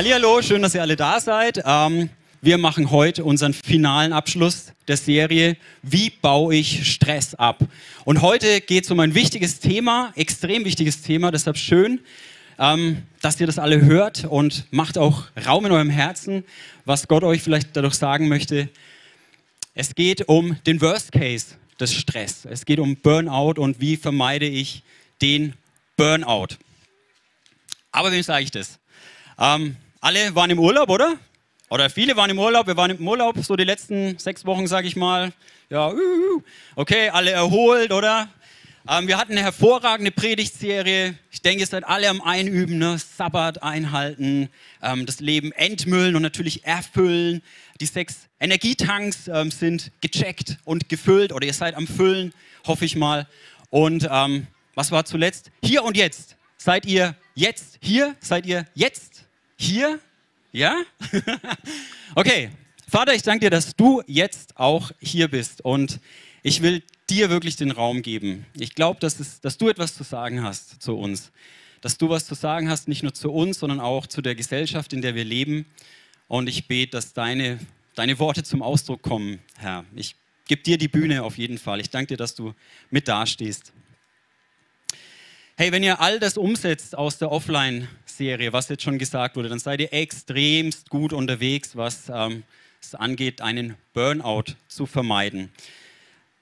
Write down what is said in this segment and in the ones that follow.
Hallihallo, schön, dass ihr alle da seid. Ähm, wir machen heute unseren finalen Abschluss der Serie Wie baue ich Stress ab? Und heute geht es um ein wichtiges Thema, extrem wichtiges Thema, deshalb schön, ähm, dass ihr das alle hört und macht auch Raum in eurem Herzen, was Gott euch vielleicht dadurch sagen möchte. Es geht um den Worst Case des Stress. Es geht um Burnout und wie vermeide ich den Burnout. Aber wem sage ich das? Ähm, alle waren im Urlaub, oder? Oder viele waren im Urlaub. Wir waren im Urlaub so die letzten sechs Wochen, sage ich mal. Ja, okay, alle erholt, oder? Ähm, wir hatten eine hervorragende Predigtserie. Ich denke, ihr seid alle am Einüben, ne? Sabbat einhalten, ähm, das Leben entmüllen und natürlich erfüllen. Die sechs Energietanks ähm, sind gecheckt und gefüllt oder ihr seid am Füllen, hoffe ich mal. Und was war zuletzt? Hier und jetzt. Seid ihr jetzt hier? Seid ihr jetzt hier? Ja? okay. Vater, ich danke dir, dass du jetzt auch hier bist und ich will dir wirklich den Raum geben. Ich glaube, dass, dass du etwas zu sagen hast zu uns. Dass du was zu sagen hast, nicht nur zu uns, sondern auch zu der Gesellschaft, in der wir leben. Und ich bete, dass deine, deine Worte zum Ausdruck kommen, Herr. Ich gebe dir die Bühne auf jeden Fall. Ich danke dir, dass du mit dastehst. Hey, wenn ihr all das umsetzt aus der Offline-Serie, was jetzt schon gesagt wurde, dann seid ihr extremst gut unterwegs, was ähm, es angeht, einen Burnout zu vermeiden.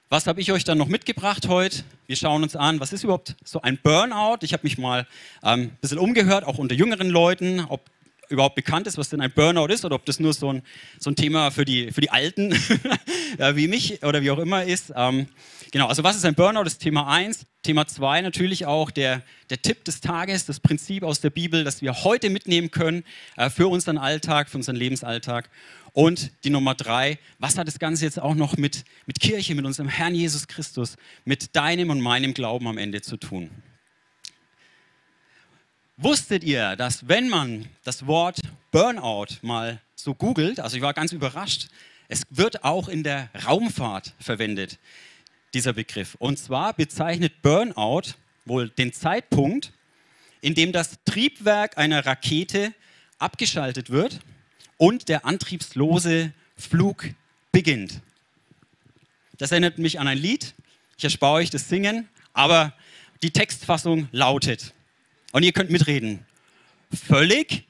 Was habe ich euch dann noch mitgebracht heute? Wir schauen uns an, was ist überhaupt so ein Burnout? Ich habe mich mal ähm, ein bisschen umgehört, auch unter jüngeren Leuten, ob überhaupt bekannt ist, was denn ein Burnout ist oder ob das nur so ein, so ein Thema für die, für die Alten ja, wie mich oder wie auch immer ist. Ähm, Genau, also was ist ein Burnout? Das ist Thema 1. Thema 2 natürlich auch der, der Tipp des Tages, das Prinzip aus der Bibel, das wir heute mitnehmen können äh, für unseren Alltag, für unseren Lebensalltag. Und die Nummer 3, was hat das Ganze jetzt auch noch mit, mit Kirche, mit unserem Herrn Jesus Christus, mit deinem und meinem Glauben am Ende zu tun? Wusstet ihr, dass wenn man das Wort Burnout mal so googelt, also ich war ganz überrascht, es wird auch in der Raumfahrt verwendet dieser Begriff. Und zwar bezeichnet Burnout wohl den Zeitpunkt, in dem das Triebwerk einer Rakete abgeschaltet wird und der antriebslose Flug beginnt. Das erinnert mich an ein Lied. Ich erspare euch das Singen, aber die Textfassung lautet, und ihr könnt mitreden, völlig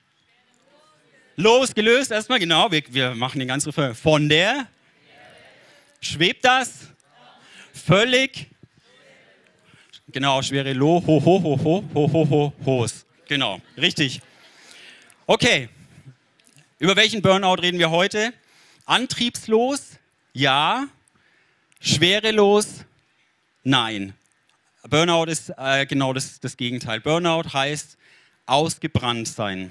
losgelöst erstmal, genau, wir, wir machen den ganzen Refrain. Von der schwebt das völlig, genau, schwere Lo, ho, ho, ho, ho, ho, ho, ho, hos. Genau, richtig. Okay, über welchen Burnout reden wir heute? Antriebslos, ja. Schwerelos, nein. Burnout ist äh, genau das, das Gegenteil. Burnout heißt ausgebrannt sein.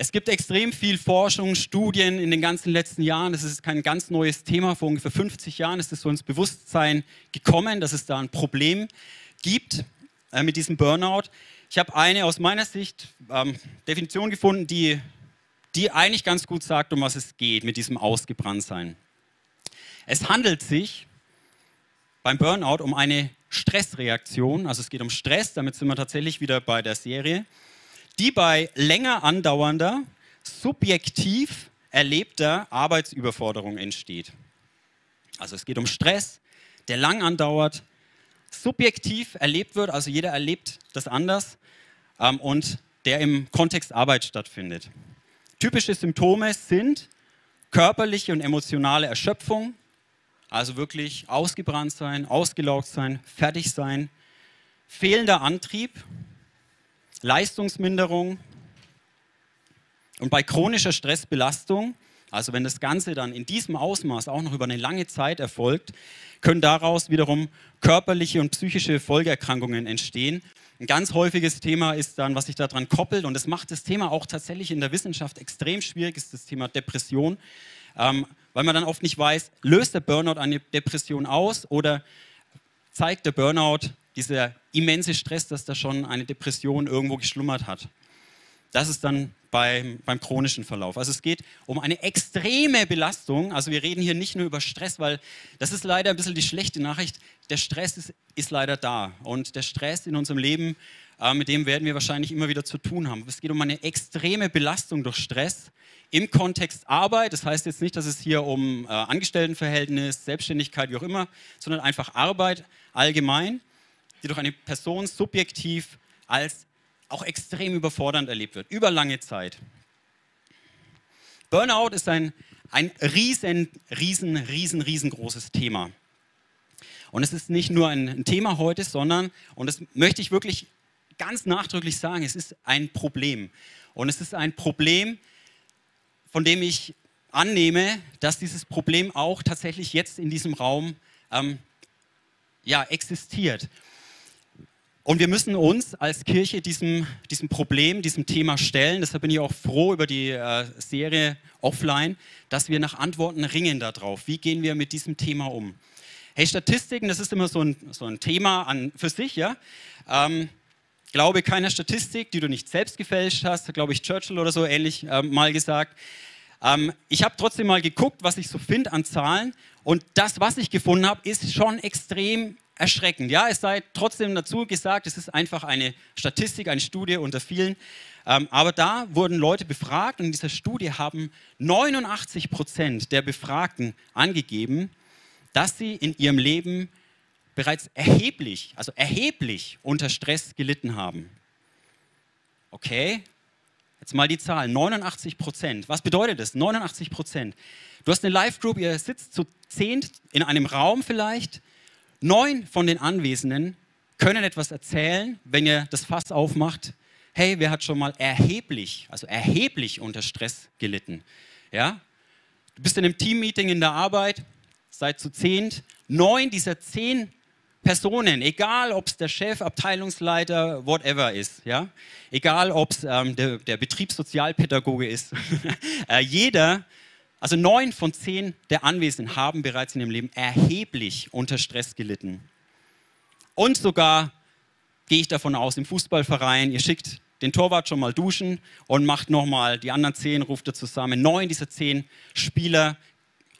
Es gibt extrem viel Forschung, Studien in den ganzen letzten Jahren. Das ist kein ganz neues Thema. Vor ungefähr 50 Jahren ist es so ins Bewusstsein gekommen, dass es da ein Problem gibt äh, mit diesem Burnout. Ich habe eine aus meiner Sicht ähm, Definition gefunden, die, die eigentlich ganz gut sagt, um was es geht mit diesem Ausgebranntsein. Es handelt sich beim Burnout um eine Stressreaktion. Also es geht um Stress, damit sind wir tatsächlich wieder bei der Serie die bei länger andauernder, subjektiv erlebter Arbeitsüberforderung entsteht. Also es geht um Stress, der lang andauert, subjektiv erlebt wird, also jeder erlebt das anders ähm, und der im Kontext Arbeit stattfindet. Typische Symptome sind körperliche und emotionale Erschöpfung, also wirklich ausgebrannt sein, ausgelaugt sein, fertig sein, fehlender Antrieb, Leistungsminderung und bei chronischer Stressbelastung, also wenn das Ganze dann in diesem Ausmaß auch noch über eine lange Zeit erfolgt, können daraus wiederum körperliche und psychische Folgeerkrankungen entstehen. Ein ganz häufiges Thema ist dann, was sich daran koppelt, und das macht das Thema auch tatsächlich in der Wissenschaft extrem schwierig, ist das Thema Depression, ähm, weil man dann oft nicht weiß, löst der Burnout eine Depression aus oder zeigt der Burnout dieser immense Stress, dass da schon eine Depression irgendwo geschlummert hat. Das ist dann beim, beim chronischen Verlauf. Also es geht um eine extreme Belastung. Also wir reden hier nicht nur über Stress, weil das ist leider ein bisschen die schlechte Nachricht. Der Stress ist, ist leider da. Und der Stress in unserem Leben äh, mit dem werden wir wahrscheinlich immer wieder zu tun haben. Es geht um eine extreme Belastung durch Stress im Kontext Arbeit. Das heißt jetzt nicht, dass es hier um äh, Angestelltenverhältnis, Selbstständigkeit, wie auch immer, sondern einfach Arbeit allgemein, die durch eine Person subjektiv als auch extrem überfordernd erlebt wird, über lange Zeit. Burnout ist ein, ein riesen, riesen, riesen, riesengroßes Thema. Und es ist nicht nur ein, Thema heute, sondern, und das möchte ich wirklich ganz nachdrücklich sagen, es ist ein Problem. Und es ist ein Problem, von dem ich annehme, dass dieses Problem auch tatsächlich jetzt in diesem Raum ähm, ja, existiert. Und wir müssen uns als Kirche diesem, diesem Problem, diesem Thema stellen. Deshalb bin ich auch froh über die äh, Serie Offline, dass wir nach Antworten ringen darauf. Wie gehen wir mit diesem Thema um? Hey, Statistiken, das ist immer so ein, so ein Thema an, für sich, ja. Ähm, glaube keiner Statistik, die du nicht selbst gefälscht hast, glaube ich Churchill oder so ähnlich äh, mal gesagt. Ähm, ich habe trotzdem mal geguckt, was ich so finde an Zahlen und das, was ich gefunden habe, ist schon extrem erschreckend. Ja, es sei trotzdem dazu gesagt, es ist einfach eine Statistik, eine Studie unter vielen. Ähm, aber da wurden Leute befragt und in dieser Studie haben 89 Prozent der Befragten angegeben, dass sie in ihrem Leben bereits erheblich, also erheblich unter Stress gelitten haben. Okay, jetzt mal die Zahl, 89 Prozent. Was bedeutet das? 89 Prozent. Du hast eine Live-Group, ihr sitzt zu zehnt in einem Raum vielleicht Neun von den Anwesenden können etwas erzählen, wenn ihr das Fass aufmacht. Hey, wer hat schon mal erheblich, also erheblich unter Stress gelitten? Ja? Du bist in einem Teammeeting in der Arbeit, seid zu zehnt. Neun dieser zehn Personen, egal ob es der Chef, Abteilungsleiter, whatever ist, ja, egal ob es ähm, der, der Betriebssozialpädagoge ist, äh, jeder also neun von zehn der Anwesenden haben bereits in ihrem Leben erheblich unter Stress gelitten. Und sogar, gehe ich davon aus, im Fußballverein, ihr schickt den Torwart schon mal duschen und macht nochmal die anderen zehn, ruft er zusammen. Neun dieser zehn Spieler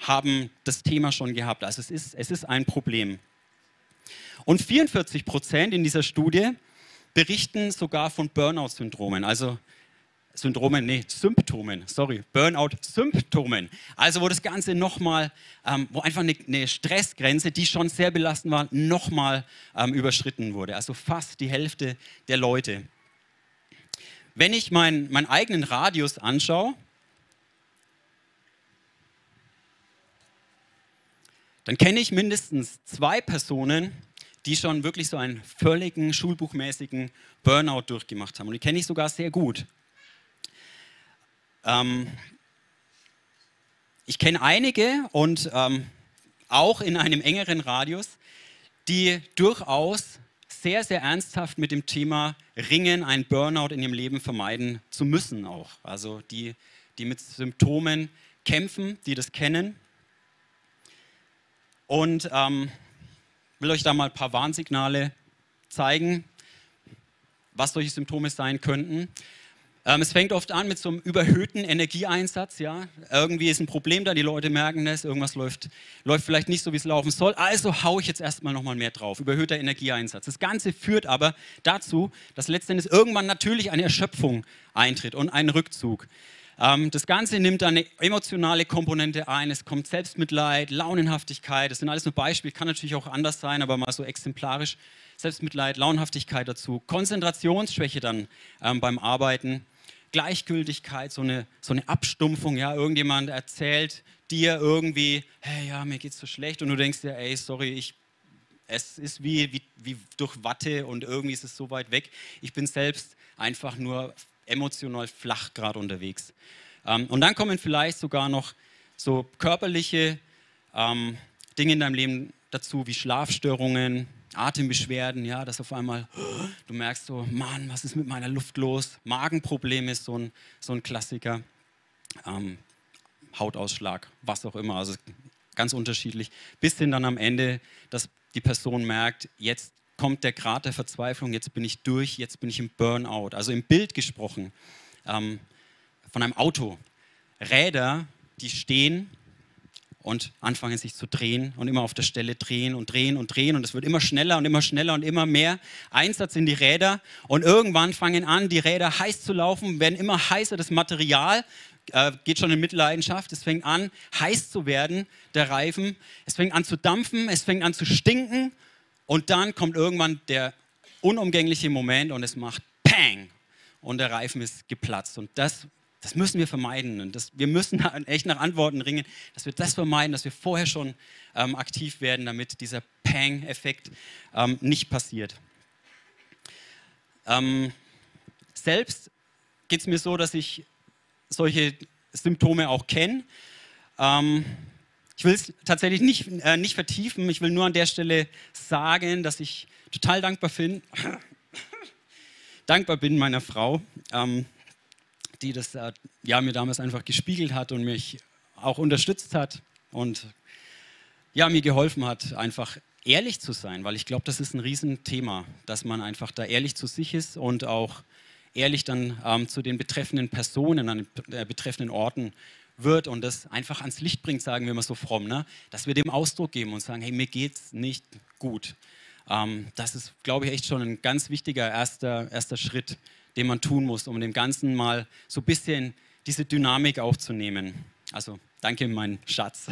haben das Thema schon gehabt. Also es ist, es ist ein Problem. Und 44 Prozent in dieser Studie berichten sogar von Burnout-Syndromen. Also Syndromen, nee, Symptomen, sorry, Burnout-Symptomen. Also wo das Ganze nochmal, ähm, wo einfach eine, eine, Stressgrenze, die schon sehr belastend war, nochmal ähm, überschritten wurde. Also fast die Hälfte der Leute. Wenn ich mein, meinen eigenen Radius anschaue, dann kenne ich mindestens zwei Personen, die schon wirklich so einen völligen schulbuchmäßigen Burnout durchgemacht haben. Und die kenne ich sogar sehr gut. Ähm, ich kenne einige und ähm, auch in einem engeren Radius, die durchaus sehr, sehr ernsthaft mit dem Thema ringen, ein Burnout in ihrem Leben vermeiden zu müssen auch. Also die, die mit Symptomen kämpfen, die das kennen. Und ähm, will euch da mal ein paar Warnsignale zeigen, was solche Symptome sein könnten. Ähm, es fängt oft an mit so einem überhöhten Energieeinsatz. Ja? Irgendwie ist ein Problem da, die Leute merken das, irgendwas läuft, läuft vielleicht nicht so, wie es laufen soll. Also haue ich jetzt erstmal nochmal mehr drauf. Überhöhter Energieeinsatz. Das Ganze führt aber dazu, dass letztendlich irgendwann natürlich eine Erschöpfung eintritt und ein Rückzug. Ähm, das Ganze nimmt eine emotionale Komponente ein. Es kommt Selbstmitleid, Launenhaftigkeit. Das sind alles nur Beispiele, kann natürlich auch anders sein, aber mal so exemplarisch. Selbstmitleid, Launenhaftigkeit dazu. Konzentrationsschwäche dann ähm, beim Arbeiten. Gleichgültigkeit, so eine, so eine Abstumpfung. Ja, irgendjemand erzählt dir irgendwie, hey, ja, mir geht's so schlecht und du denkst dir, ey, sorry, ich, es ist wie, wie, wie durch Watte und irgendwie ist es so weit weg. Ich bin selbst einfach nur emotional flach gerade unterwegs. Ähm, und dann kommen vielleicht sogar noch so körperliche ähm, Dinge in deinem Leben dazu, wie Schlafstörungen, Atembeschwerden, ja, dass auf einmal du merkst so, Mann, was ist mit meiner Luft los? Magenproblem ist so ein, so ein Klassiker. Ähm, Hautausschlag, was auch immer, also ganz unterschiedlich. Bis hin dann am Ende, dass die Person merkt, jetzt kommt der Grad der Verzweiflung, jetzt bin ich durch, jetzt bin ich im Burnout. Also im Bild gesprochen, ähm, von einem Auto. Räder, die stehen und anfangen sich zu drehen und immer auf der Stelle drehen und drehen und drehen und es wird immer schneller und immer schneller und immer mehr Einsatz in die Räder. Und irgendwann fangen an, die Räder heiß zu laufen, werden immer heißer, das Material äh, geht schon in Mitleidenschaft, es fängt an heiß zu werden, der Reifen, es fängt an zu dampfen, es fängt an zu stinken. Und dann kommt irgendwann der unumgängliche Moment und es macht Pang und der Reifen ist geplatzt. Und das das müssen wir vermeiden. Und das, wir müssen echt nach Antworten ringen, dass wir das vermeiden, dass wir vorher schon ähm, aktiv werden, damit dieser Pang-Effekt ähm, nicht passiert. Ähm, selbst geht es mir so, dass ich solche Symptome auch kenne. Ähm, ich will es tatsächlich nicht, äh, nicht vertiefen. Ich will nur an der Stelle sagen, dass ich total dankbar bin, dankbar bin meiner Frau. Die das äh, ja, mir damals einfach gespiegelt hat und mich auch unterstützt hat und ja, mir geholfen hat, einfach ehrlich zu sein, weil ich glaube, das ist ein Riesenthema, dass man einfach da ehrlich zu sich ist und auch ehrlich dann ähm, zu den betreffenden Personen, an den äh, betreffenden Orten wird und das einfach ans Licht bringt, sagen wir mal so fromm, ne? dass wir dem Ausdruck geben und sagen, hey, mir geht's nicht gut. Ähm, das ist, glaube ich, echt schon ein ganz wichtiger erster, erster Schritt, den man tun muss, um dem Ganzen mal so ein bisschen diese Dynamik aufzunehmen. Also danke, mein Schatz.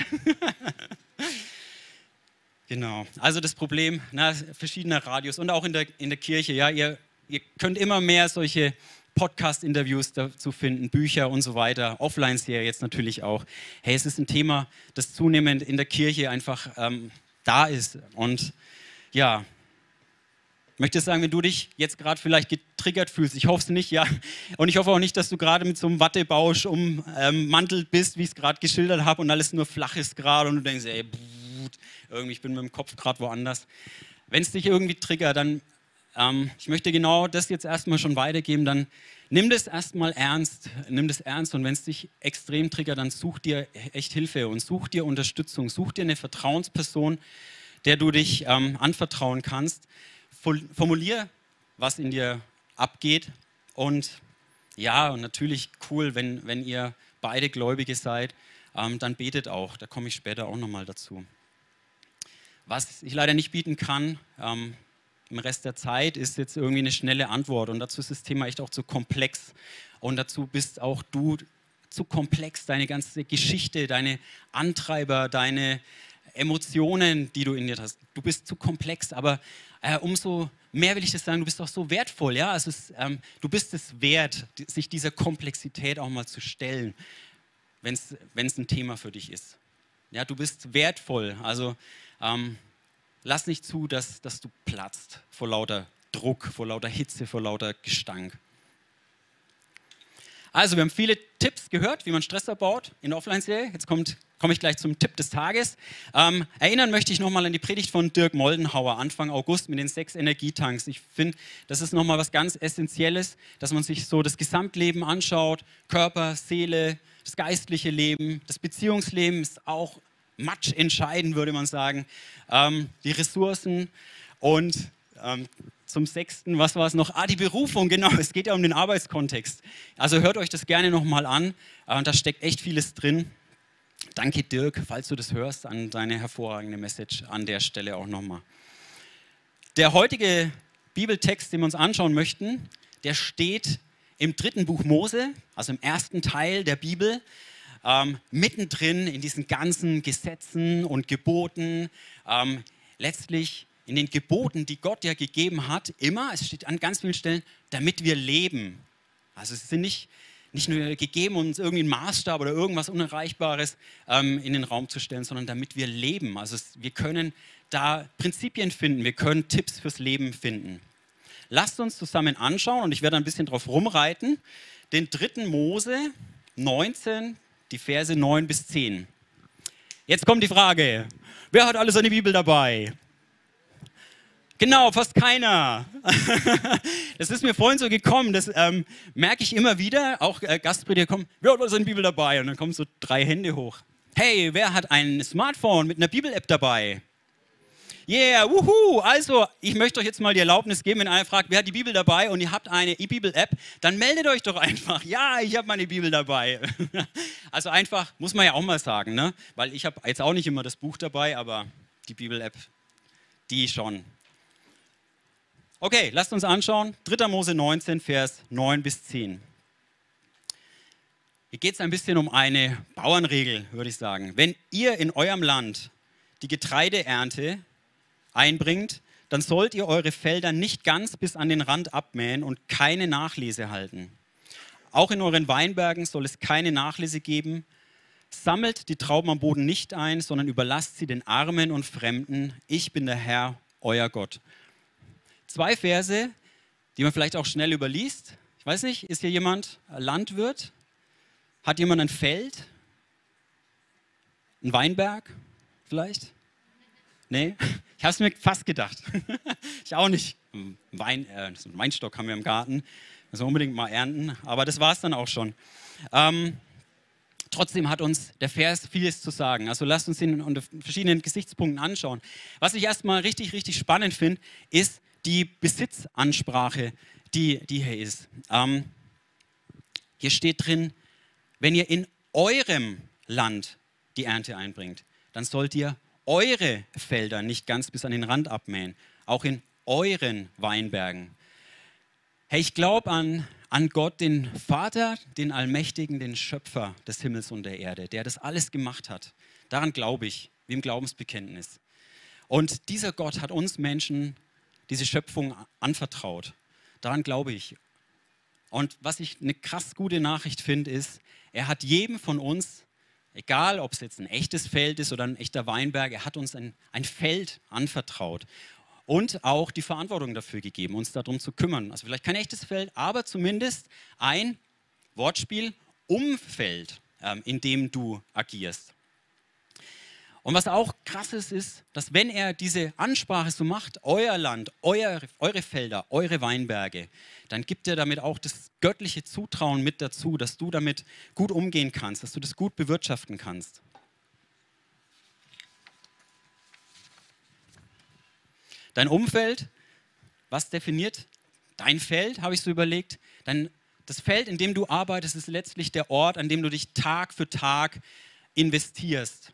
genau. Also das Problem, na, verschiedener Radios und auch in der, in der Kirche. Ja, ihr, ihr könnt immer mehr solche Podcast-Interviews dazu finden, Bücher und so weiter, Offline-Serie jetzt natürlich auch. Hey, es ist ein Thema, das zunehmend in der Kirche einfach ähm, da ist. Und ja, ich möchte sagen, wenn du dich jetzt gerade vielleicht getriggert fühlst, ich hoffe es nicht, ja. Und ich hoffe auch nicht, dass du gerade mit so einem Wattebausch ummantelt bist, wie ich es gerade geschildert habe und alles nur flach ist gerade und du denkst, ey, irgendwie, ich bin mit dem Kopf gerade woanders. Wenn es dich irgendwie triggert, dann, ähm, ich möchte genau das jetzt erstmal schon weitergeben, dann nimm das erstmal ernst, nimm das ernst und wenn es dich extrem triggert, dann such dir echt Hilfe und such dir Unterstützung, such dir eine Vertrauensperson, der du dich ähm, anvertrauen kannst formulier, was in dir abgeht. Und ja, natürlich cool, wenn, wenn ihr beide Gläubige seid, ähm, dann betet auch. Da komme ich später auch nochmal dazu. Was ich leider nicht bieten kann ähm, im Rest der Zeit, ist jetzt irgendwie eine schnelle Antwort. Und dazu ist das Thema echt auch zu komplex. Und dazu bist auch du zu komplex, deine ganze Geschichte, deine Antreiber, deine Emotionen, die du in dir hast. Du bist zu komplex, aber äh, umso mehr will ich das sagen, du bist auch so wertvoll. Ja? Also es, ähm, du bist es wert, sich dieser Komplexität auch mal zu stellen, wenn es ein Thema für dich ist. Ja, du bist wertvoll. Also ähm, lass nicht zu, dass, dass du platzt vor lauter Druck, vor lauter Hitze, vor lauter Gestank. Also, wir haben viele Tipps gehört, wie man Stress abbaut in der Offline-Serie. Jetzt kommt komme ich gleich zum Tipp des Tages. Ähm, erinnern möchte ich nochmal an die Predigt von Dirk Moldenhauer Anfang August mit den sechs Energietanks. Ich finde, das ist nochmal was ganz Essentielles, dass man sich so das Gesamtleben anschaut. Körper, Seele, das geistliche Leben, das Beziehungsleben ist auch match entscheidend, würde man sagen. Ähm, die Ressourcen und ähm, zum sechsten, was war es noch? Ah, die Berufung, genau. Es geht ja um den Arbeitskontext. Also hört euch das gerne nochmal an. Äh, da steckt echt vieles drin. Danke Dirk, falls du das hörst, an deine hervorragende Message an der Stelle auch nochmal. Der heutige Bibeltext, den wir uns anschauen möchten, der steht im dritten Buch Mose, also im ersten Teil der Bibel, ähm, mittendrin in diesen ganzen Gesetzen und Geboten, ähm, letztlich in den Geboten, die Gott ja gegeben hat, immer, es steht an ganz vielen Stellen, damit wir leben. Also es sind nicht nicht nur gegeben, uns irgendwie einen Maßstab oder irgendwas Unerreichbares ähm, in den Raum zu stellen, sondern damit wir leben. Also es, wir können da Prinzipien finden, wir können Tipps fürs Leben finden. Lasst uns zusammen anschauen und ich werde ein bisschen drauf rumreiten. Den dritten Mose 19, die Verse 9 bis 10. Jetzt kommt die Frage, wer hat alles seine Bibel dabei? Genau, fast keiner. das ist mir vorhin so gekommen, das ähm, merke ich immer wieder. Auch äh, Gastprediger kommen, wer hat seine Bibel dabei? Und dann kommen so drei Hände hoch. Hey, wer hat ein Smartphone mit einer Bibel-App dabei? Yeah, wuhu! Also, ich möchte euch jetzt mal die Erlaubnis geben, wenn einer fragt, wer hat die Bibel dabei und ihr habt eine E-Bibel-App, dann meldet euch doch einfach. Ja, ich habe meine Bibel dabei. Also einfach, muss man ja auch mal sagen, ne? weil ich habe jetzt auch nicht immer das Buch dabei, aber die Bibel-App, die schon. Okay, lasst uns anschauen. 3. Mose 19, Vers 9 bis 10. Hier geht es ein bisschen um eine Bauernregel, würde ich sagen. Wenn ihr in eurem Land die Getreideernte einbringt, dann sollt ihr eure Felder nicht ganz bis an den Rand abmähen und keine Nachlese halten. Auch in euren Weinbergen soll es keine Nachlese geben. Sammelt die Trauben am Boden nicht ein, sondern überlasst sie den Armen und Fremden. Ich bin der Herr, euer Gott. Zwei Verse, die man vielleicht auch schnell überliest. Ich weiß nicht, ist hier jemand Landwirt? Hat jemand ein Feld? Ein Weinberg vielleicht? Nee? Ich habe es mir fast gedacht. ich auch nicht. Wein, äh, Weinstock haben wir im Garten. Müssen wir unbedingt mal ernten. Aber das war es dann auch schon. Ähm, trotzdem hat uns der Vers vieles zu sagen. Also lasst uns ihn unter verschiedenen Gesichtspunkten anschauen. Was ich erstmal richtig, richtig spannend finde, ist die Besitzansprache, die, die hier ist. Ähm, hier steht drin, wenn ihr in eurem Land die Ernte einbringt, dann sollt ihr eure Felder nicht ganz bis an den Rand abmähen, auch in euren Weinbergen. Hey, ich glaube an, an Gott, den Vater, den Allmächtigen, den Schöpfer des Himmels und der Erde, der das alles gemacht hat. Daran glaube ich, wie im Glaubensbekenntnis. Und dieser Gott hat uns Menschen diese Schöpfung anvertraut. Daran glaube ich. Und was ich eine krass gute Nachricht finde, ist, er hat jedem von uns Egal, ob es jetzt ein echtes Feld ist oder ein echter Weinberg, er hat uns ein, ein Feld anvertraut und auch die Verantwortung dafür gegeben, uns darum zu kümmern. Also vielleicht kein echtes Feld, aber zumindest ein Wortspiel, Umfeld, ähm, in dem du agierst. Und was auch krass ist, ist, dass wenn er diese Ansprache so macht, euer Land, euer, eure Felder, eure Weinberge, dann gibt er damit auch das göttliche Zutrauen mit dazu, dass du damit gut umgehen kannst, dass du das gut bewirtschaften kannst. Dein Umfeld, was definiert dein Feld, habe ich so überlegt. Dein, das Feld, in dem du arbeitest, ist letztlich der Ort, an dem du dich Tag für Tag investierst.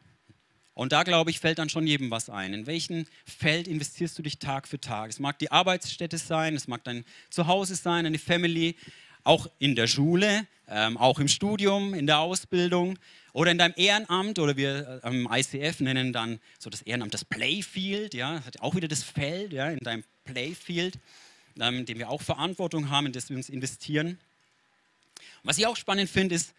Und da, glaube ich, fällt dann schon jedem was ein. In welchem Feld investierst du dich Tag für Tag? Es mag die Arbeitsstätte sein, es mag dein Zuhause sein, eine Family, auch in der Schule, ähm, auch im Studium, in der Ausbildung oder in deinem Ehrenamt oder wir äh, am ICF nennen dann so das Ehrenamt das Playfield, ja, hat auch wieder das Feld, ja, in deinem Playfield, ähm, in dem wir auch Verantwortung haben, in das wir uns investieren. Was ich auch spannend finde, ist,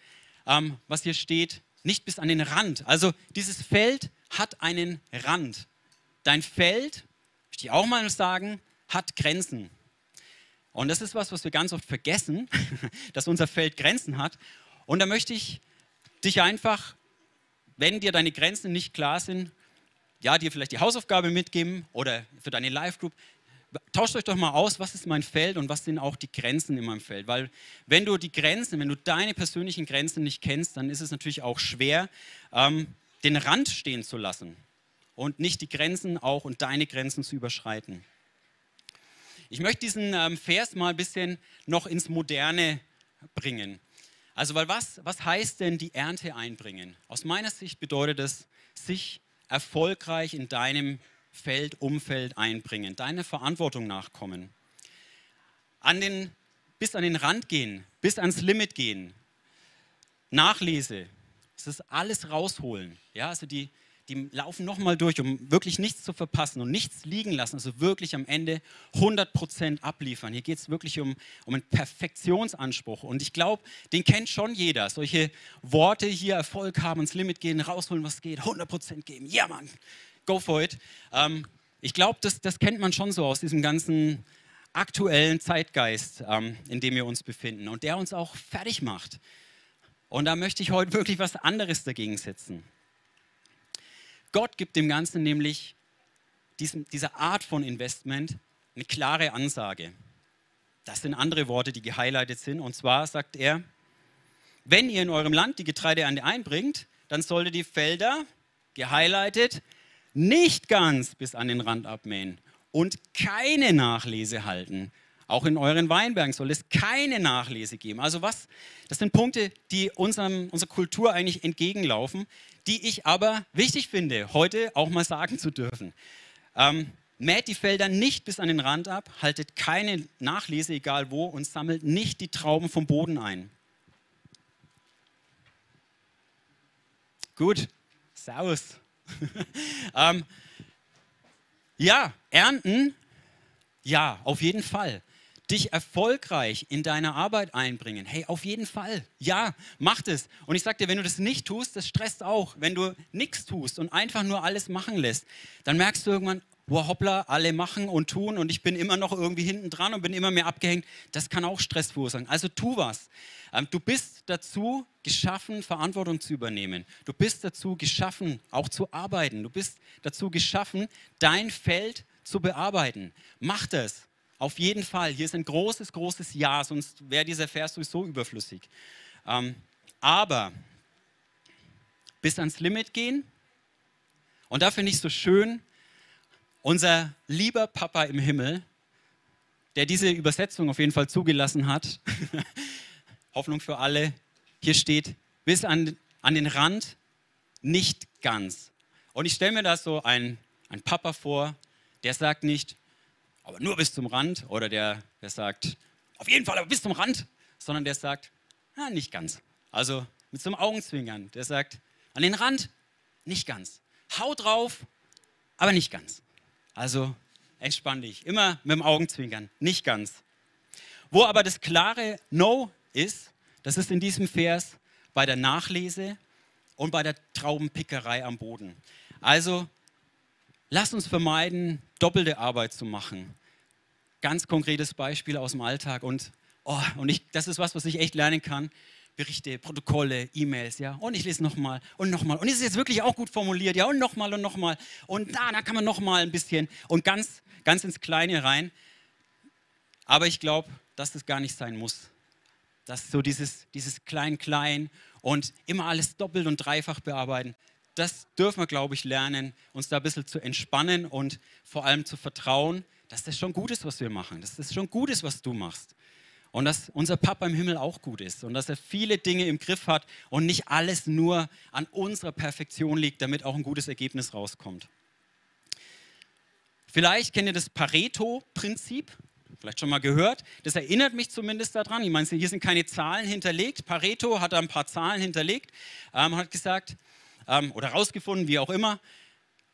ähm, was hier steht, nicht bis an den Rand. Also dieses Feld hat einen Rand. Dein Feld, möchte ich auch mal sagen, hat Grenzen. Und das ist was, was wir ganz oft vergessen, dass unser Feld Grenzen hat. Und da möchte ich dich einfach, wenn dir deine Grenzen nicht klar sind, ja, dir vielleicht die Hausaufgabe mitgeben oder für deine Live-Group, tauscht euch doch mal aus, was ist mein Feld und was sind auch die Grenzen in meinem Feld. Weil wenn du die Grenzen, wenn du deine persönlichen Grenzen nicht kennst, dann ist es natürlich auch schwer, ähm, den Rand stehen zu lassen und nicht die Grenzen auch und deine Grenzen zu überschreiten. Ich möchte diesen ähm, Vers mal ein bisschen noch ins Moderne bringen. Also, weil was, was heißt denn die Ernte einbringen? Aus meiner Sicht bedeutet es, sich erfolgreich in deinem Feld, Umfeld einbringen, deiner Verantwortung nachkommen. An den, bis an den Rand gehen, bis ans Limit gehen. Nachlese, das ist alles rausholen. Ja, also die, die laufen nochmal durch, um wirklich nichts zu verpassen und nichts liegen lassen, also wirklich am Ende 100% abliefern. Hier geht es wirklich um, um einen Perfektionsanspruch und ich glaube, den kennt schon jeder. Solche Worte hier, Erfolg haben, ins Limit gehen, rausholen, was geht, 100% geben, ja Mann, go for it. Ähm, ich glaube, das, das kennt man schon so aus diesem ganzen aktuellen Zeitgeist, ähm, in dem wir uns befinden und der uns auch fertig macht. Und da möchte ich heute wirklich was anderes dagegen setzen. Gott gibt dem Ganzen nämlich diesem, dieser Art von Investment eine klare Ansage. Das sind andere Worte, die gehighlightet sind. Und zwar sagt er, wenn ihr in eurem Land die Getreideernte einbringt, dann solltet die Felder, gehighlightet, nicht ganz bis an den Rand abmähen und keine Nachlese halten. Auch in euren Weinbergen soll es keine Nachlese geben. Also was? Das sind Punkte, die unserem, unserer Kultur eigentlich entgegenlaufen, die ich aber wichtig finde, heute auch mal sagen zu dürfen. Ähm, mäht die Felder nicht bis an den Rand ab, haltet keine Nachlese, egal wo, und sammelt nicht die Trauben vom Boden ein. Gut, Servus. ähm, ja, ernten, ja, auf jeden Fall. Dich erfolgreich in deine Arbeit einbringen, hey, auf jeden Fall. Ja, mach das. Und ich sag dir, wenn du das nicht tust, das stresst auch. Wenn du nichts tust und einfach nur alles machen lässt, dann merkst du irgendwann, wow, hoppla, alle machen und tun und ich bin immer noch irgendwie hinten dran und bin immer mehr abgehängt. Das kann auch Stress verursachen. Also tu was. Ähm, du bist dazu geschaffen, Verantwortung zu übernehmen. Du bist dazu geschaffen, auch zu arbeiten. Du bist dazu geschaffen, dein Feld zu bearbeiten. Mach das. Auf jeden Fall. Hier ist ein großes, großes Ja, sonst wäre dieser Vers sowieso überflüssig. Ähm, aber bis ans Limit gehen. Und da finde ich es so schön, unser lieber Papa im Himmel, der diese Übersetzung auf jeden Fall zugelassen hat, Hoffnung für alle, hier steht, bis an, an den Rand, nicht ganz. Und ich stelle mir da so einen, einen Papa vor, der sagt nicht, aber nur bis zum Rand, oder der, der sagt, auf jeden Fall aber bis zum Rand, sondern der sagt, na, nicht ganz. Also mit so einem Augenzwinkern, der sagt, an den Rand, nicht ganz. Hau drauf, aber nicht ganz. Also entspann dich, immer mit dem Augenzwinkern, nicht ganz. Wo aber das klare No ist, das ist in diesem Vers bei der Nachlese und bei der Traubenpickerei am Boden. Also lass uns vermeiden, doppelte Arbeit zu machen. Ganz konkretes Beispiel aus dem Alltag und, oh, und ich, das ist was, was ich echt lernen kann. Berichte, Protokolle, E-Mails, ja, und ich lese nochmal und nochmal. Und ist es jetzt wirklich auch gut formuliert, ja, und nochmal und nochmal. Und da, da kann man nochmal ein bisschen und ganz, ganz ins Kleine rein. Aber ich glaube, dass das gar nicht sein muss. Dass so dieses, dieses Klein-Klein und immer alles doppelt und dreifach bearbeiten, das dürfen wir, glaube ich, lernen, uns da ein bisschen zu entspannen und vor allem zu vertrauen, dass das schon gut ist, was wir machen, dass das schon gut ist, was du machst. Und dass unser Papa im Himmel auch gut ist und dass er viele Dinge im Griff hat und nicht alles nur an unserer Perfektion liegt, damit auch ein gutes Ergebnis rauskommt. Vielleicht kennt ihr das Pareto-Prinzip vielleicht schon mal gehört. Das erinnert mich zumindest daran. Ich meine, hier sind keine Zahlen hinterlegt. Pareto hat da ein paar Zahlen hinterlegt, ähm, hat gesagt ähm, oder herausgefunden, wie auch immer,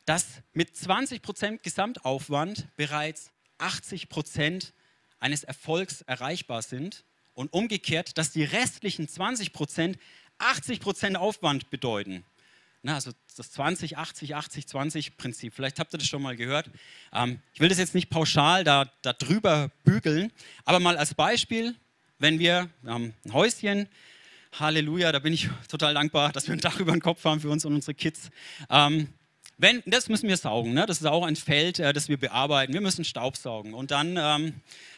dass mit 20% Gesamtaufwand bereits 80% eines Erfolgs erreichbar sind und umgekehrt, dass die restlichen 20% 80% Aufwand bedeuten. Na, also das 20, 80, 80, 20 Prinzip. Vielleicht habt ihr das schon mal gehört. Ähm, ich will das jetzt nicht pauschal da, da drüber bügeln, aber mal als Beispiel, wenn wir, wir ein Häuschen, Halleluja, da bin ich total dankbar, dass wir ein Dach über den Kopf haben für uns und unsere Kids. Ähm, wenn, das müssen wir saugen. Ne? Das ist auch ein Feld, äh, das wir bearbeiten. Wir müssen Staubsaugen. Und dann ähm,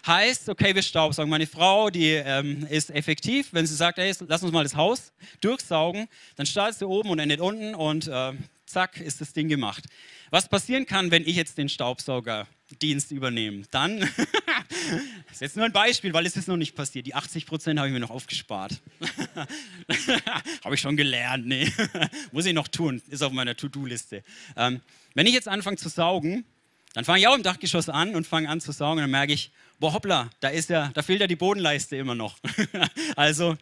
heißt, okay, wir staubsaugen. Meine Frau, die ähm, ist effektiv. Wenn sie sagt, hey, lass uns mal das Haus durchsaugen, dann startet sie oben und endet unten und äh, zack, ist das Ding gemacht. Was passieren kann, wenn ich jetzt den Staubsaugerdienst übernehme? Dann, das ist jetzt nur ein Beispiel, weil es ist noch nicht passiert. Die 80 Prozent habe ich mir noch aufgespart. habe ich schon gelernt, nee. Muss ich noch tun, ist auf meiner To-Do-Liste. Ähm, wenn ich jetzt anfange zu saugen, dann fange ich auch im Dachgeschoss an und fange an zu saugen dann merke ich, boah, hoppla, da ist ja, da fehlt ja die Bodenleiste immer noch. also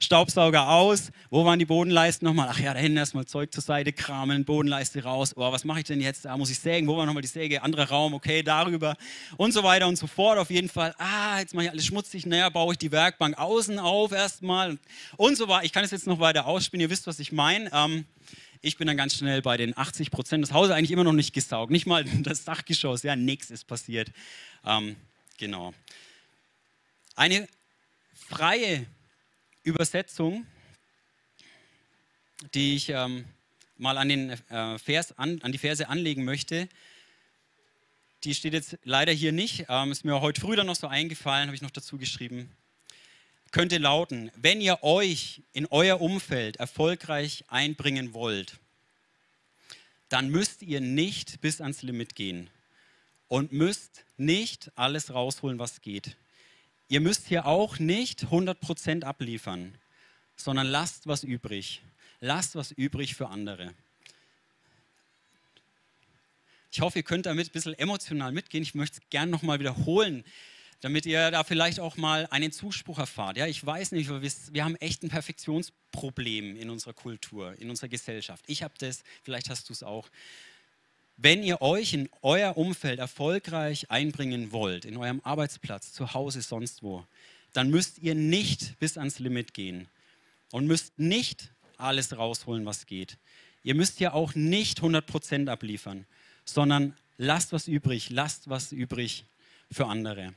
Staubsauger aus. Wo waren die Bodenleisten nochmal? Ach ja, da hinten erstmal Zeug zur Seite kramen, Bodenleiste raus. Oh, was mache ich denn jetzt? Da muss ich sägen. Wo war nochmal die Säge? Anderer Raum, okay, darüber und so weiter und so fort. Auf jeden Fall, ah, jetzt mache ich alles schmutzig. Naja, baue ich die Werkbank außen auf erstmal und so weiter. Ich kann es jetzt noch weiter ausspielen. Ihr wisst, was ich meine. Ähm, ich bin dann ganz schnell bei den 80 Prozent. Das Haus ist eigentlich immer noch nicht gesaugt. Nicht mal das Dachgeschoss. Ja, nichts ist passiert. Ähm, genau. Eine freie Übersetzung, die ich ähm, mal an, den, äh, Vers an, an die Verse anlegen möchte. Die steht jetzt leider hier nicht, ähm, ist mir heute früh dann noch so eingefallen, habe ich noch dazu geschrieben. Könnte lauten, wenn ihr euch in euer Umfeld erfolgreich einbringen wollt, dann müsst ihr nicht bis ans Limit gehen und müsst nicht alles rausholen, was geht. Ihr müsst hier auch nicht 100% abliefern, sondern lasst was übrig. Lasst was übrig für andere. Ich hoffe, ihr könnt damit ein bisschen emotional mitgehen. Ich möchte es gerne nochmal wiederholen, damit ihr da vielleicht auch mal einen Zuspruch erfahrt. Ja, ich weiß nicht, wir, haben echt ein Perfektionsproblem in unserer Kultur, in unserer Gesellschaft. Ich habe das, vielleicht hast du es auch. Wenn ihr euch in euer Umfeld erfolgreich einbringen wollt, in eurem Arbeitsplatz, zu Hause, sonst wo, dann müsst ihr nicht bis ans Limit gehen und müsst nicht alles rausholen, was geht. Ihr müsst ja auch nicht 100% abliefern sondern lasst was übrig, lasst was übrig für andere.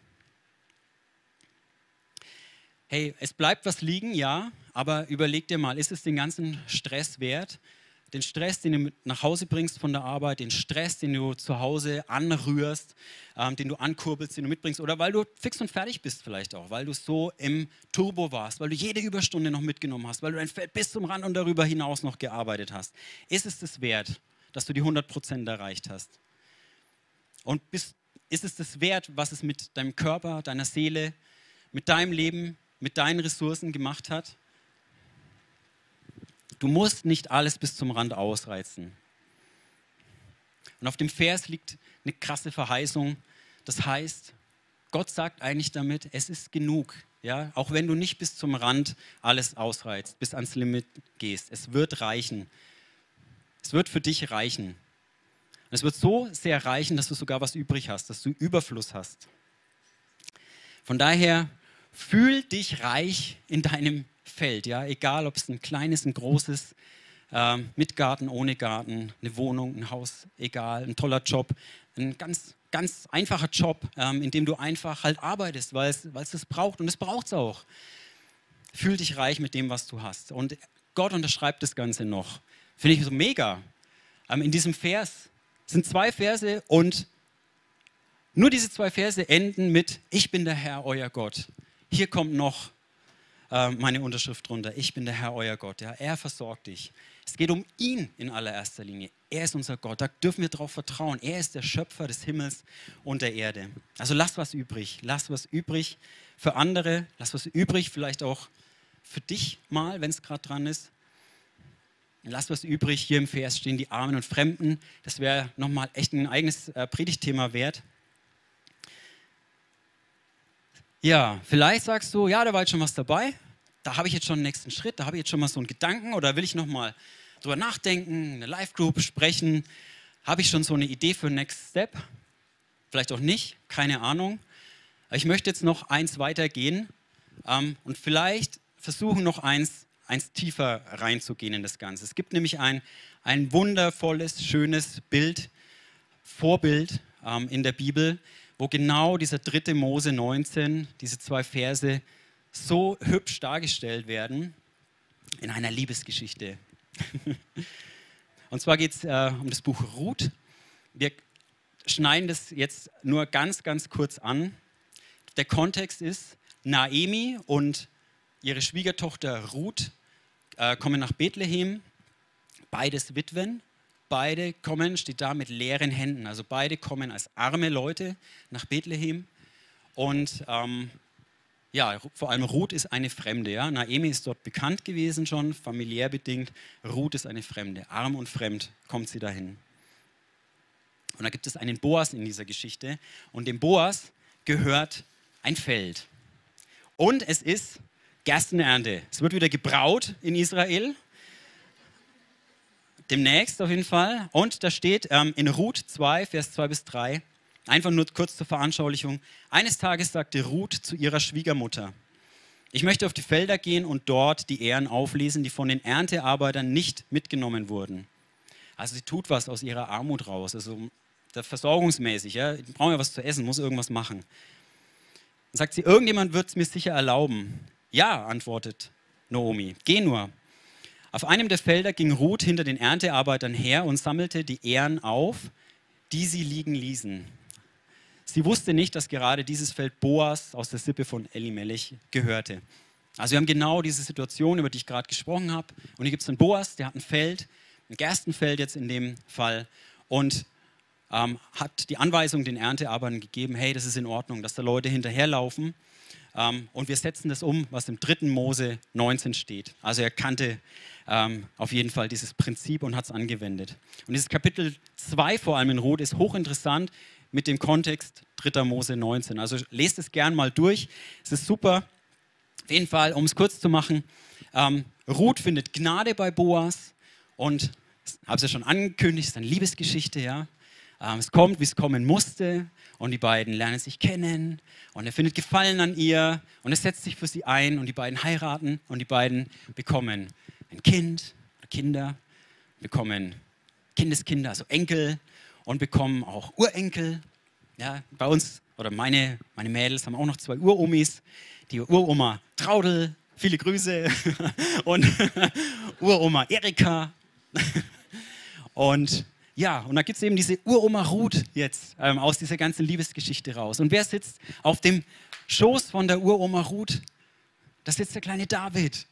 Hey, es bleibt was liegen, ja, aber überleg dir mal, ist es den ganzen Stress wert? Den Stress, den du nach Hause bringst von der Arbeit, den Stress, den du zu Hause anrührst, ähm, den du ankurbelst, den du mitbringst, oder weil du fix und fertig bist vielleicht auch, weil du so im Turbo warst, weil du jede Überstunde noch mitgenommen hast, weil du dein Feld bis zum Rand und darüber hinaus noch gearbeitet hast. Ist es das wert? dass du die 100% erreicht hast? Und bist, ist es das wert, was es mit deinem Körper, deiner Seele, mit deinem Leben, mit deinen Ressourcen gemacht hat? Du musst nicht alles bis zum Rand ausreizen. Und auf dem Vers liegt eine krasse Verheißung. Das heißt, Gott sagt eigentlich damit, es ist genug. Ja? Auch wenn du nicht bis zum Rand alles ausreizt, bis ans Limit gehst. Es wird reichen. Es wird für dich reichen. Und es wird so sehr reichen, dass du sogar was übrig hast, dass du Überfluss hast. Von daher fühl dich reich in deinem Feld, ja, egal ob es ein kleines, ein großes, äh, mit Garten, ohne Garten, eine Wohnung, ein Haus, egal, ein toller Job, ein ganz, ganz einfacher Job, ähm, in dem du einfach halt arbeitest, weil es, es braucht und es braucht es auch. Fühl dich reich mit dem, was du hast. Und Gott unterschreibt das Ganze noch. Finde ich so mega. Ähm, in diesem Vers sind zwei Verse und nur diese zwei Verse enden mit, ich bin der Herr, euer Gott. Hier kommt noch äh, meine Unterschrift drunter, ich bin der Herr, euer Gott. Ja, er versorgt dich. Es geht um ihn in allererster Linie. Er ist unser Gott, da dürfen wir darauf vertrauen. Er ist der Schöpfer des Himmels und der Erde. Also lass was übrig, lass was übrig für andere, lass was übrig, vielleicht auch für dich mal, wenn es gerade dran ist. Lass was übrig. Hier im Vers stehen die Armen und Fremden. Das wäre nochmal echt ein eigenes äh, Predigtthema wert. Ja, vielleicht sagst du, ja, da war jetzt schon was dabei. Da habe ich jetzt schon einen nächsten Schritt. Da habe ich jetzt schon mal so einen Gedanken oder will ich nochmal drüber nachdenken, eine Live-Group sprechen. Habe ich schon so eine Idee für Next Step? Vielleicht auch nicht, keine Ahnung. ich möchte jetzt noch eins weitergehen ähm, und vielleicht versuchen, noch eins eins tiefer reinzugehen in das Ganze. Es gibt nämlich ein, ein wundervolles, schönes Bild, Vorbild ähm, in der Bibel, wo genau dieser dritte Mose 19, diese zwei Verse, so hübsch dargestellt werden in einer Liebesgeschichte. Und zwar geht es äh, um das Buch Ruth. Wir schneiden das jetzt nur ganz, ganz kurz an. Der Kontext ist, Naemi und ihre Schwiegertochter Ruth äh, kommen nach Bethlehem, beides Witwen, beide kommen, steht da mit leeren Händen, also beide kommen als arme Leute nach Bethlehem und ähm, ja, vor allem Ruth ist eine Fremde. Ja? Naemi ist dort bekannt gewesen schon, familiär bedingt. Ruth ist eine Fremde. Arm und fremd kommt sie dahin. Und da gibt es einen Boas in dieser Geschichte. Und dem Boas gehört ein Feld. Und es ist Gerstenernte. Es wird wieder gebraut in Israel. Demnächst auf jeden Fall. Und da steht ähm, in Ruth 2, Vers 2 bis 3, einfach nur kurz zur Veranschaulichung. Eines Tages sagte Ruth zu ihrer Schwiegermutter, ich möchte auf die Felder gehen und dort die Ähren auflesen, die von den Erntearbeitern nicht mitgenommen wurden. Also sie tut was aus ihrer Armut raus, also versorgungsmäßig. Ja, die brauchen ja was zu essen, muss irgendwas machen. Dann sagt sie, irgendjemand wird es mir sicher erlauben. Ja, antwortet Naomi, geh nur. Auf einem der Felder ging Ruth hinter den Erntearbeitern her und sammelte die Ähren auf, die sie liegen ließen. Sie wusste nicht, dass gerade dieses Feld Boas aus der Sippe von Elimelech gehörte. Also wir haben genau diese Situation, über die ich gerade gesprochen habe. Und hier gibt es einen Boas, der hat ein Feld ein Gerstenfeld jetzt in dem Fall, und ähm, hat die Anweisung den Erntearbeitern gegeben, hey, das ist in Ordnung, dass da Leute hinterherlaufen. Ähm, und wir setzen das um, was im 3. Mose 19 steht. Also er kannte ähm, auf jeden Fall dieses Prinzip und hat es angewendet. Und dieses Kapitel 2 vor allem in Rot ist hochinteressant mit dem Kontext 3. Mose 19. Also lest es gern mal durch. Es ist super. Auf jeden Fall, um es kurz zu machen, ähm, Ruth findet Gnade bei Boas und habe es ja schon angekündigt, ist eine Liebesgeschichte, ja. Ähm, es kommt, wie es kommen musste und die beiden lernen sich kennen und er findet Gefallen an ihr und er setzt sich für sie ein und die beiden heiraten und die beiden bekommen ein Kind, Kinder, bekommen Kindeskinder, also Enkel und bekommen auch Urenkel. Ja, bei uns oder meine, meine Mädels haben auch noch zwei Uromis. Die Uroma Traudel, viele Grüße und Uroma Erika und ja, und da gibt es eben diese Uroma Ruth jetzt ähm, aus dieser ganzen Liebesgeschichte raus. Und wer sitzt auf dem Schoß von der Uroma Ruth? Das sitzt der kleine David.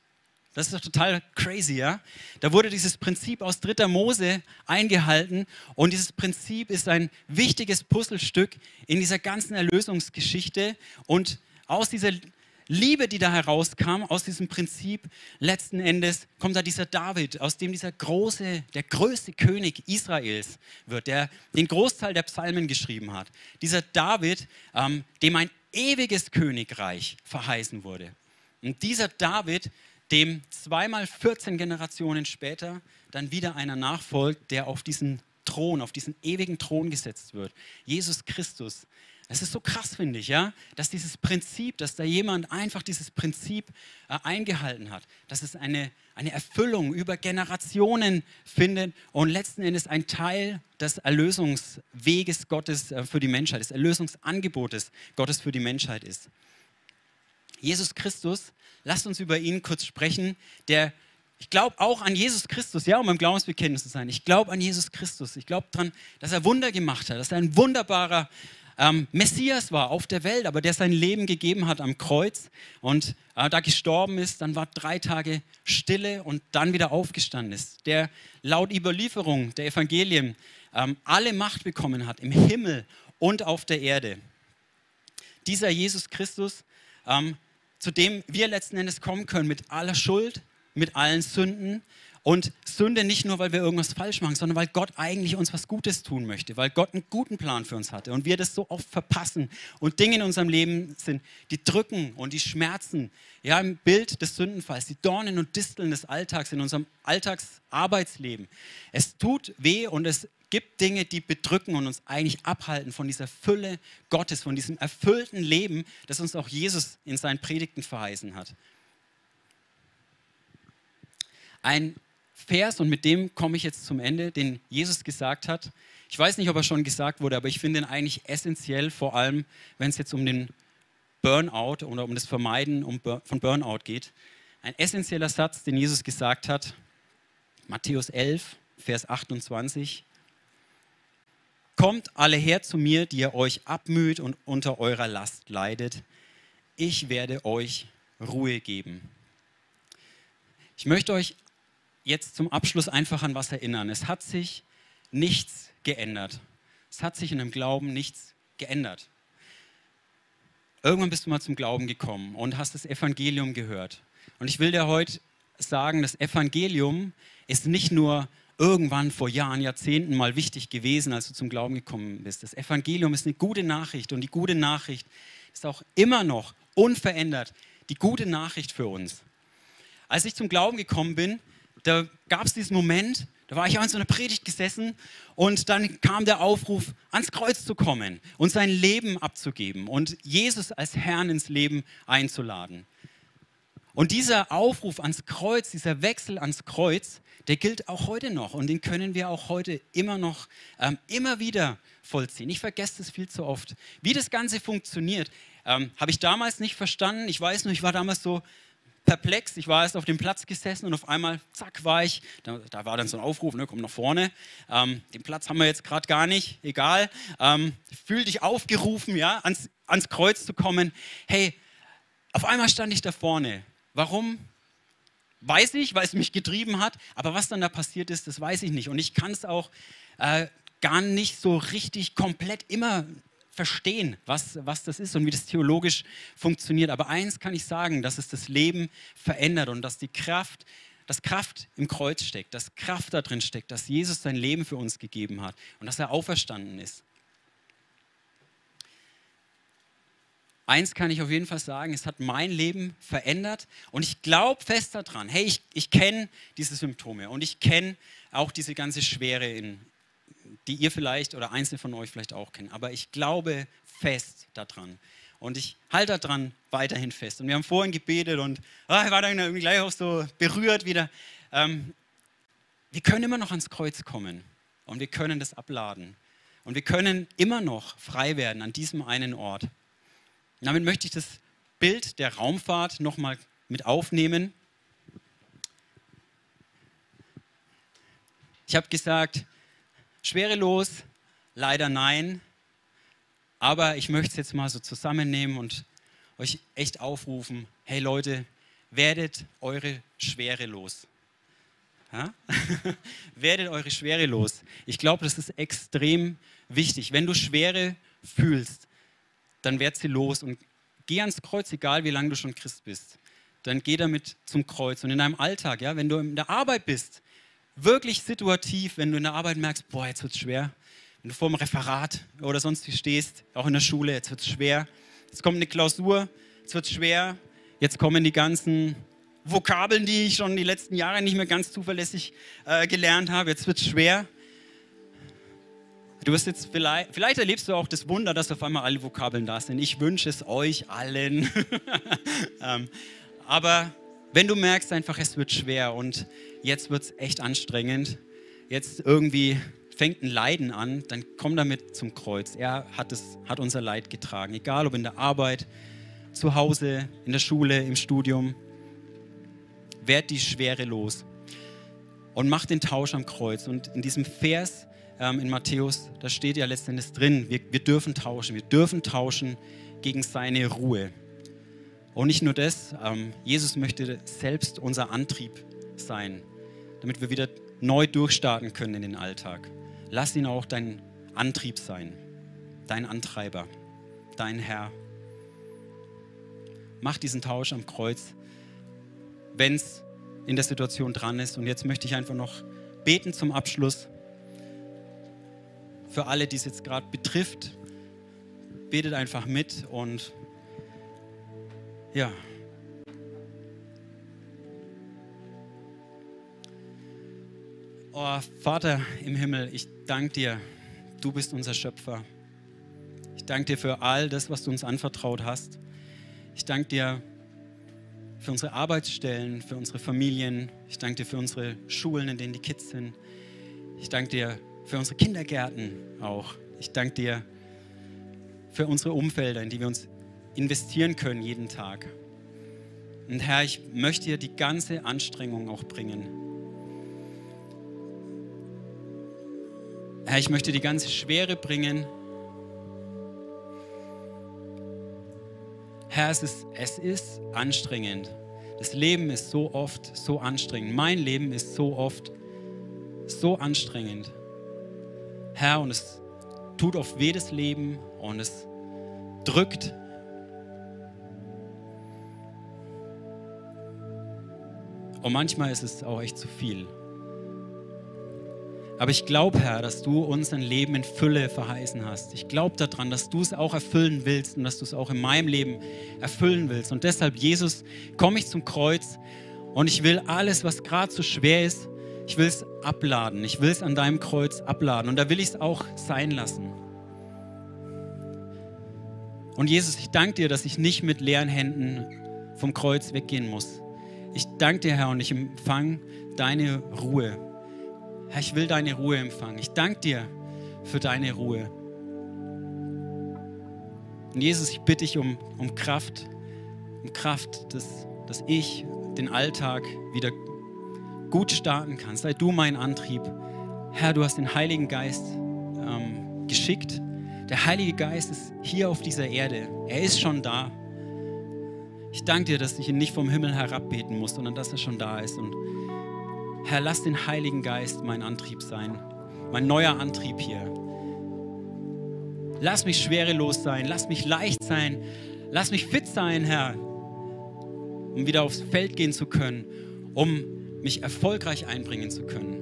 Das ist doch total crazy, ja? Da wurde dieses Prinzip aus dritter Mose eingehalten und dieses Prinzip ist ein wichtiges Puzzlestück in dieser ganzen Erlösungsgeschichte und aus dieser Liebe, die da herauskam, aus diesem Prinzip, letzten Endes kommt da dieser David, aus dem dieser große, der größte König Israels wird, der den Großteil der Psalmen geschrieben hat. Dieser David, ähm, dem ein ewiges Königreich verheißen wurde. Und dieser David, dem zweimal 14 Generationen später dann wieder einer nachfolgt, der auf diesen Thron, auf diesen ewigen Thron gesetzt wird. Jesus Christus, es ist so krass, finde ich, ja, dass dieses Prinzip, dass da jemand einfach dieses Prinzip äh, eingehalten hat, dass es eine, eine Erfüllung über Generationen findet und letzten Endes ein Teil des Erlösungsweges Gottes äh, für die Menschheit, des Erlösungsangebotes Gottes für die Menschheit ist. Jesus Christus, lasst uns über ihn kurz sprechen, der ich glaube auch an Jesus Christus, ja, um im Glaubensbekenntnis zu sein. Ich glaube an Jesus Christus. Ich glaube daran, dass er Wunder gemacht hat, dass er ein wunderbarer ähm, Messias war auf der Welt, aber der sein Leben gegeben hat am Kreuz und äh, da gestorben ist, dann war drei Tage Stille und dann wieder aufgestanden ist. Der laut Überlieferung der Evangelien ähm, alle Macht bekommen hat im Himmel und auf der Erde. Dieser Jesus Christus, ähm, zu dem wir letzten Endes kommen können mit aller Schuld, mit allen Sünden, und Sünde nicht nur, weil wir irgendwas falsch machen, sondern weil Gott eigentlich uns was Gutes tun möchte, weil Gott einen guten Plan für uns hatte und wir das so oft verpassen und Dinge in unserem Leben sind, die drücken und die schmerzen. Ja, im Bild des Sündenfalls, die Dornen und Disteln des Alltags in unserem Alltagsarbeitsleben. Es tut weh und es gibt Dinge, die bedrücken und uns eigentlich abhalten von dieser Fülle Gottes, von diesem erfüllten Leben, das uns auch Jesus in seinen Predigten verheißen hat. Ein Vers, und mit dem komme ich jetzt zum Ende, den Jesus gesagt hat. Ich weiß nicht, ob er schon gesagt wurde, aber ich finde ihn eigentlich essentiell, vor allem wenn es jetzt um den Burnout oder um das Vermeiden von Burnout geht. Ein essentieller Satz, den Jesus gesagt hat, Matthäus 11, Vers 28. Kommt alle her zu mir, die ihr euch abmüht und unter eurer Last leidet. Ich werde euch Ruhe geben. Ich möchte euch jetzt zum Abschluss einfach an was erinnern. Es hat sich nichts geändert. Es hat sich in dem Glauben nichts geändert. Irgendwann bist du mal zum Glauben gekommen und hast das Evangelium gehört. Und ich will dir heute sagen, das Evangelium ist nicht nur irgendwann vor Jahren, Jahrzehnten mal wichtig gewesen, als du zum Glauben gekommen bist. Das Evangelium ist eine gute Nachricht und die gute Nachricht ist auch immer noch unverändert die gute Nachricht für uns. Als ich zum Glauben gekommen bin, da gab es diesen Moment, da war ich auch in so einer Predigt gesessen und dann kam der Aufruf, ans Kreuz zu kommen und sein Leben abzugeben und Jesus als Herrn ins Leben einzuladen. Und dieser Aufruf ans Kreuz, dieser Wechsel ans Kreuz, der gilt auch heute noch und den können wir auch heute immer noch, ähm, immer wieder vollziehen. Ich vergesse das viel zu oft. Wie das Ganze funktioniert, ähm, habe ich damals nicht verstanden. Ich weiß nur, ich war damals so perplex. Ich war erst auf dem Platz gesessen und auf einmal, zack, war ich. Da, da war dann so ein Aufruf, ne, komm nach vorne. Ähm, den Platz haben wir jetzt gerade gar nicht, egal. Ähm, fühl dich aufgerufen, ja, ans, ans Kreuz zu kommen. Hey, auf einmal stand ich da vorne. Warum? weiß ich, weil es mich getrieben hat. Aber was dann da passiert ist, das weiß ich nicht. Und ich kann es auch äh, gar nicht so richtig komplett immer verstehen, was, was das ist und wie das theologisch funktioniert. Aber eins kann ich sagen, dass es das Leben verändert und dass die Kraft, dass Kraft im Kreuz steckt, dass Kraft da drin steckt, dass Jesus sein Leben für uns gegeben hat und dass er auferstanden ist. Eins kann ich auf jeden Fall sagen, es hat mein Leben verändert und ich glaube fest daran, hey, ich, ich kenne diese Symptome und ich kenne auch diese ganze Schwere, in, die ihr vielleicht oder einzelne von euch vielleicht auch kennen. Aber ich glaube fest daran und ich halte daran weiterhin fest. Und wir haben vorhin gebetet und ah, ich war dann irgendwie gleich auch so berührt wieder. Ähm, wir können immer noch ans Kreuz kommen und wir können das abladen. Und wir können immer noch frei werden an diesem einen Ort. Damit möchte ich das Bild der Raumfahrt nochmal mit aufnehmen. Ich habe gesagt, schwerelos, leider nein, aber ich möchte es jetzt mal so zusammennehmen und euch echt aufrufen, hey Leute, werdet eure Schwere los. Ja? werdet eure Schwere los. Ich glaube, das ist extrem wichtig. Wenn du Schwere fühlst, dann werd sie los und geh ans Kreuz, egal wie lange du schon Christ bist. Dann geh damit zum Kreuz. Und in deinem Alltag, ja, wenn du in der Arbeit bist, wirklich situativ, wenn du in der Arbeit merkst, boah, jetzt wird es schwer. Wenn du vor dem Referat oder sonst wie stehst, auch in der Schule, jetzt wird es schwer. Jetzt kommt eine Klausur, jetzt wird es schwer. Jetzt kommen die ganzen Vokabeln, die ich schon die letzten Jahre nicht mehr ganz zuverlässig äh, gelernt habe. Jetzt wird es schwer. Du wirst jetzt vielleicht, vielleicht erlebst du auch das Wunder, dass auf einmal alle Vokabeln da sind. Ich wünsche es euch allen. ähm, aber wenn du merkst einfach, es wird schwer und jetzt wird es echt anstrengend, jetzt irgendwie fängt ein Leiden an, dann komm damit zum Kreuz. Er hat, es, hat unser Leid getragen, egal ob in der Arbeit, zu Hause, in der Schule, im Studium. Werd die Schwere los und mach den Tausch am Kreuz. Und in diesem Vers ähm, in Matthäus, da steht ja letztendlich drin, wir, wir dürfen tauschen, wir dürfen tauschen gegen seine Ruhe. Und nicht nur das, ähm, Jesus möchte selbst unser Antrieb sein, damit wir wieder neu durchstarten können in den Alltag. Lass ihn auch dein Antrieb sein, dein Antreiber, dein Herr. Mach diesen Tausch am Kreuz, wenn es in der Situation dran ist. Und jetzt möchte ich einfach noch beten zum Abschluss für alle, die es jetzt gerade betrifft. Betet einfach mit und ja. Oh, Vater im Himmel, ich danke dir, du bist unser Schöpfer. Ich danke dir für all das, was du uns anvertraut hast. Ich danke dir für unsere Arbeitsstellen, für unsere Familien. Ich danke dir für unsere Schulen, in denen die Kids sind. Ich danke dir für unsere Kindergärten auch. Ich danke dir für unsere Umfelder, in die wir uns investieren können jeden Tag. Und Herr, ich möchte dir die ganze Anstrengung auch bringen. Herr, ich möchte die ganze Schwere bringen. Herr, es ist, es ist anstrengend. Das Leben ist so oft so anstrengend. Mein Leben ist so oft so anstrengend. Herr, und es tut auf jedes Leben und es drückt. Und manchmal ist es auch echt zu viel. Aber ich glaube, Herr, dass du uns ein Leben in Fülle verheißen hast. Ich glaube daran, dass du es auch erfüllen willst und dass du es auch in meinem Leben erfüllen willst. Und deshalb, Jesus, komme ich zum Kreuz und ich will alles, was gerade so schwer ist, ich will es abladen. Ich will es an deinem Kreuz abladen. Und da will ich es auch sein lassen. Und Jesus, ich danke dir, dass ich nicht mit leeren Händen vom Kreuz weggehen muss. Ich danke dir, Herr, und ich empfange deine Ruhe. Herr, ich will deine Ruhe empfangen. Ich danke dir für deine Ruhe. Und Jesus, ich bitte dich um, um Kraft, um Kraft, dass, dass ich den Alltag wieder gut starten kann. Sei du mein Antrieb. Herr, du hast den Heiligen Geist ähm, geschickt. Der Heilige Geist ist hier auf dieser Erde. Er ist schon da. Ich danke dir, dass ich ihn nicht vom Himmel herabbeten muss, sondern dass er schon da ist. Und Herr, lass den Heiligen Geist mein Antrieb sein, mein neuer Antrieb hier. Lass mich schwerelos sein, lass mich leicht sein, lass mich fit sein, Herr, um wieder aufs Feld gehen zu können, um mich erfolgreich einbringen zu können.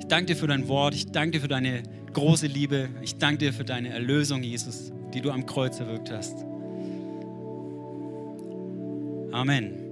Ich danke dir für dein Wort, ich danke dir für deine große Liebe, ich danke dir für deine Erlösung, Jesus, die du am Kreuz erwirkt hast. Amen.